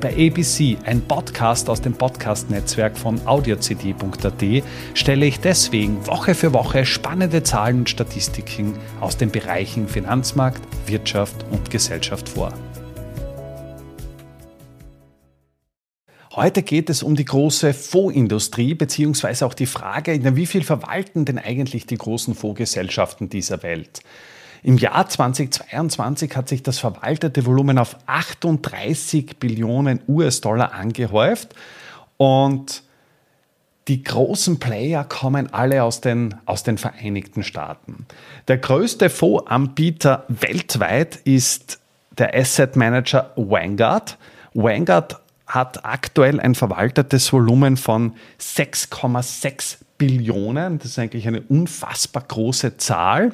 Bei ABC, ein Podcast aus dem Podcast-Netzwerk von audiocd.at, stelle ich deswegen Woche für Woche spannende Zahlen und Statistiken aus den Bereichen Finanzmarkt, Wirtschaft und Gesellschaft vor. Heute geht es um die große Fondsindustrie, beziehungsweise auch die Frage, wie viel verwalten denn eigentlich die großen Fondsgesellschaften dieser Welt? Im Jahr 2022 hat sich das verwaltete Volumen auf 38 Billionen US-Dollar angehäuft und die großen Player kommen alle aus den, aus den Vereinigten Staaten. Der größte Fondsanbieter weltweit ist der Asset Manager Vanguard. Vanguard hat aktuell ein verwaltetes Volumen von 6,6 Billionen. Das ist eigentlich eine unfassbar große Zahl.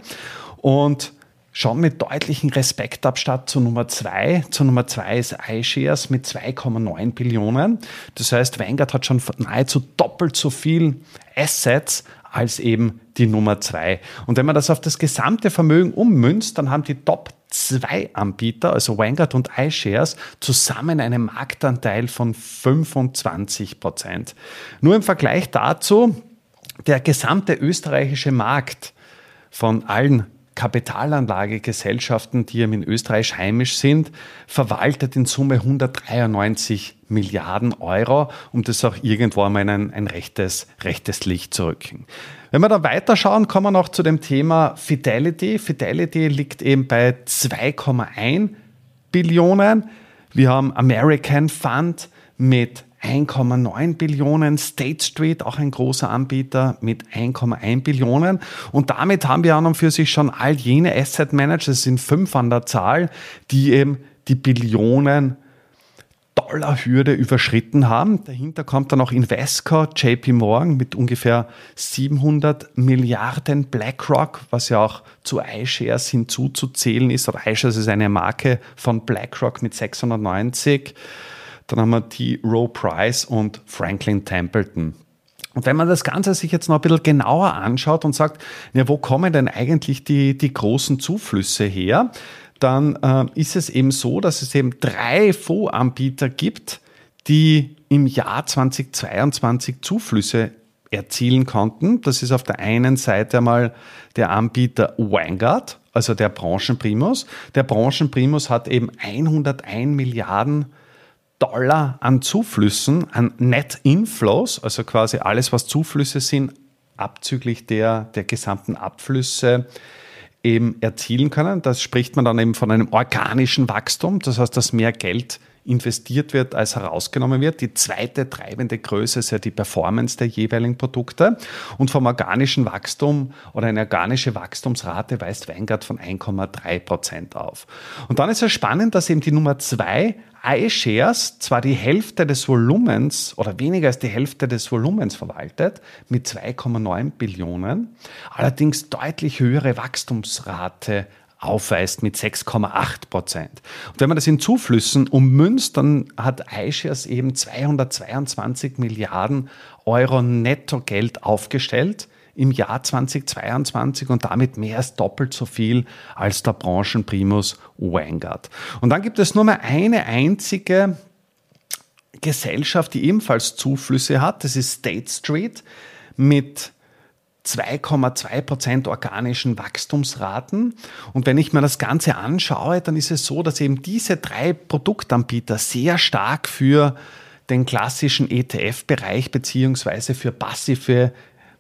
Und schon mit deutlichem Respektabstand zu Nummer zwei. Zu Nummer zwei ist iShares mit 2,9 Billionen. Das heißt, Vanguard hat schon nahezu doppelt so viel Assets als eben die Nummer zwei. Und wenn man das auf das gesamte Vermögen ummünzt, dann haben die Top zwei Anbieter, also Vanguard und iShares, zusammen einen Marktanteil von 25 Prozent. Nur im Vergleich dazu, der gesamte österreichische Markt von allen Kapitalanlagegesellschaften, die in Österreich heimisch sind, verwaltet in Summe 193 Milliarden Euro, um das auch irgendwo einmal in ein, ein rechtes, rechtes Licht zu rücken. Wenn wir dann weiterschauen, kommen wir noch zu dem Thema Fidelity. Fidelity liegt eben bei 2,1 Billionen. Wir haben American Fund mit 1,9 Billionen, State Street, auch ein großer Anbieter mit 1,1 Billionen. Und damit haben wir an und für sich schon all jene Asset Manager, es sind fünf an der Zahl, die eben die Billionen Dollar-Hürde überschritten haben. Dahinter kommt dann noch Invesco, JP Morgan mit ungefähr 700 Milliarden, BlackRock, was ja auch zu iShares hinzuzuzählen ist. Aber iShares ist eine Marke von BlackRock mit 690. Dann haben wir T. Rowe Price und Franklin Templeton. Und wenn man das Ganze sich jetzt noch ein bisschen genauer anschaut und sagt, ja, wo kommen denn eigentlich die, die großen Zuflüsse her, dann äh, ist es eben so, dass es eben drei Fondsanbieter gibt, die im Jahr 2022 Zuflüsse erzielen konnten. Das ist auf der einen Seite einmal der Anbieter Vanguard, also der Branchenprimus. Der Branchenprimus hat eben 101 Milliarden Dollar an Zuflüssen, an Net Inflows, also quasi alles, was Zuflüsse sind, abzüglich der, der gesamten Abflüsse eben erzielen können. Das spricht man dann eben von einem organischen Wachstum, das heißt, dass mehr Geld investiert wird, als herausgenommen wird. Die zweite treibende Größe ist ja die Performance der jeweiligen Produkte. Und vom organischen Wachstum oder eine organische Wachstumsrate weist Weingart von 1,3 Prozent auf. Und dann ist es spannend, dass eben die Nummer zwei iShares zwar die Hälfte des Volumens oder weniger als die Hälfte des Volumens verwaltet mit 2,9 Billionen, allerdings deutlich höhere Wachstumsrate aufweist mit 6,8 Prozent. Und wenn man das in Zuflüssen ummünzt, dann hat iShares eben 222 Milliarden Euro Nettogeld aufgestellt im Jahr 2022 und damit mehr als doppelt so viel als der Branchenprimus Vanguard. Und dann gibt es nur mehr eine einzige Gesellschaft, die ebenfalls Zuflüsse hat. Das ist State Street mit 2,2 Prozent organischen Wachstumsraten. Und wenn ich mir das Ganze anschaue, dann ist es so, dass eben diese drei Produktanbieter sehr stark für den klassischen ETF-Bereich beziehungsweise für passive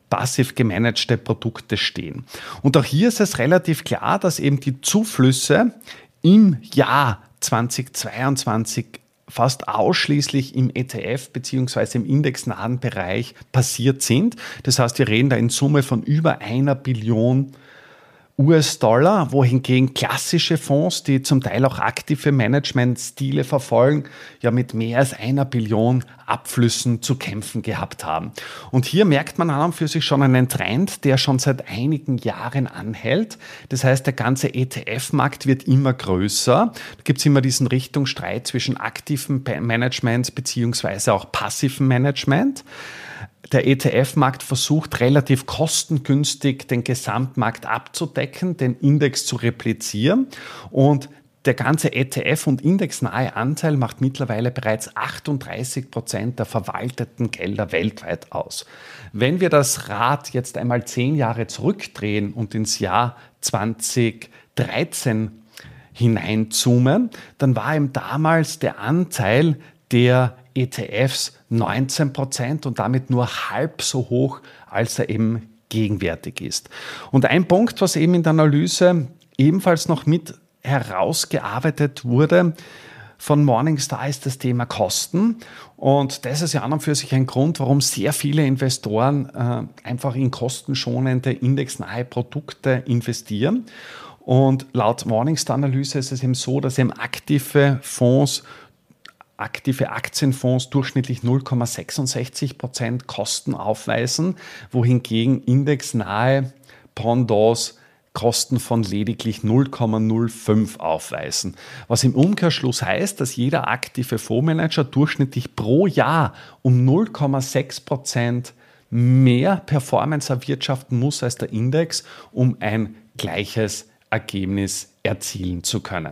passiv gemanagte Produkte stehen. Und auch hier ist es relativ klar, dass eben die Zuflüsse im Jahr 2022 fast ausschließlich im ETF bzw. im indexnahen Bereich passiert sind. Das heißt, wir reden da in Summe von über einer Billion US-Dollar, wohingegen klassische Fonds, die zum Teil auch aktive Managementstile verfolgen, ja mit mehr als einer Billion Abflüssen zu kämpfen gehabt haben. Und hier merkt man an und für sich schon einen Trend, der schon seit einigen Jahren anhält. Das heißt, der ganze ETF-Markt wird immer größer. Da gibt es immer diesen Richtungsstreit zwischen aktivem Management beziehungsweise auch passivem Management der ETF-Markt versucht relativ kostengünstig den Gesamtmarkt abzudecken, den Index zu replizieren und der ganze ETF- und indexnahe Anteil macht mittlerweile bereits 38 Prozent der verwalteten Gelder weltweit aus. Wenn wir das Rad jetzt einmal zehn Jahre zurückdrehen und ins Jahr 2013 hineinzoomen, dann war ihm damals der Anteil der ETFs 19 Prozent und damit nur halb so hoch, als er eben gegenwärtig ist. Und ein Punkt, was eben in der Analyse ebenfalls noch mit herausgearbeitet wurde, von Morningstar ist das Thema Kosten. Und das ist ja an und für sich ein Grund, warum sehr viele Investoren äh, einfach in kostenschonende, indexnahe Produkte investieren. Und laut Morningstar-Analyse ist es eben so, dass eben aktive Fonds aktive Aktienfonds durchschnittlich 0,66 Prozent Kosten aufweisen, wohingegen indexnahe Pendants Kosten von lediglich 0,05 aufweisen. Was im Umkehrschluss heißt, dass jeder aktive Fondsmanager durchschnittlich pro Jahr um 0,6 Prozent mehr Performance erwirtschaften muss als der Index, um ein gleiches Ergebnis erzielen zu können.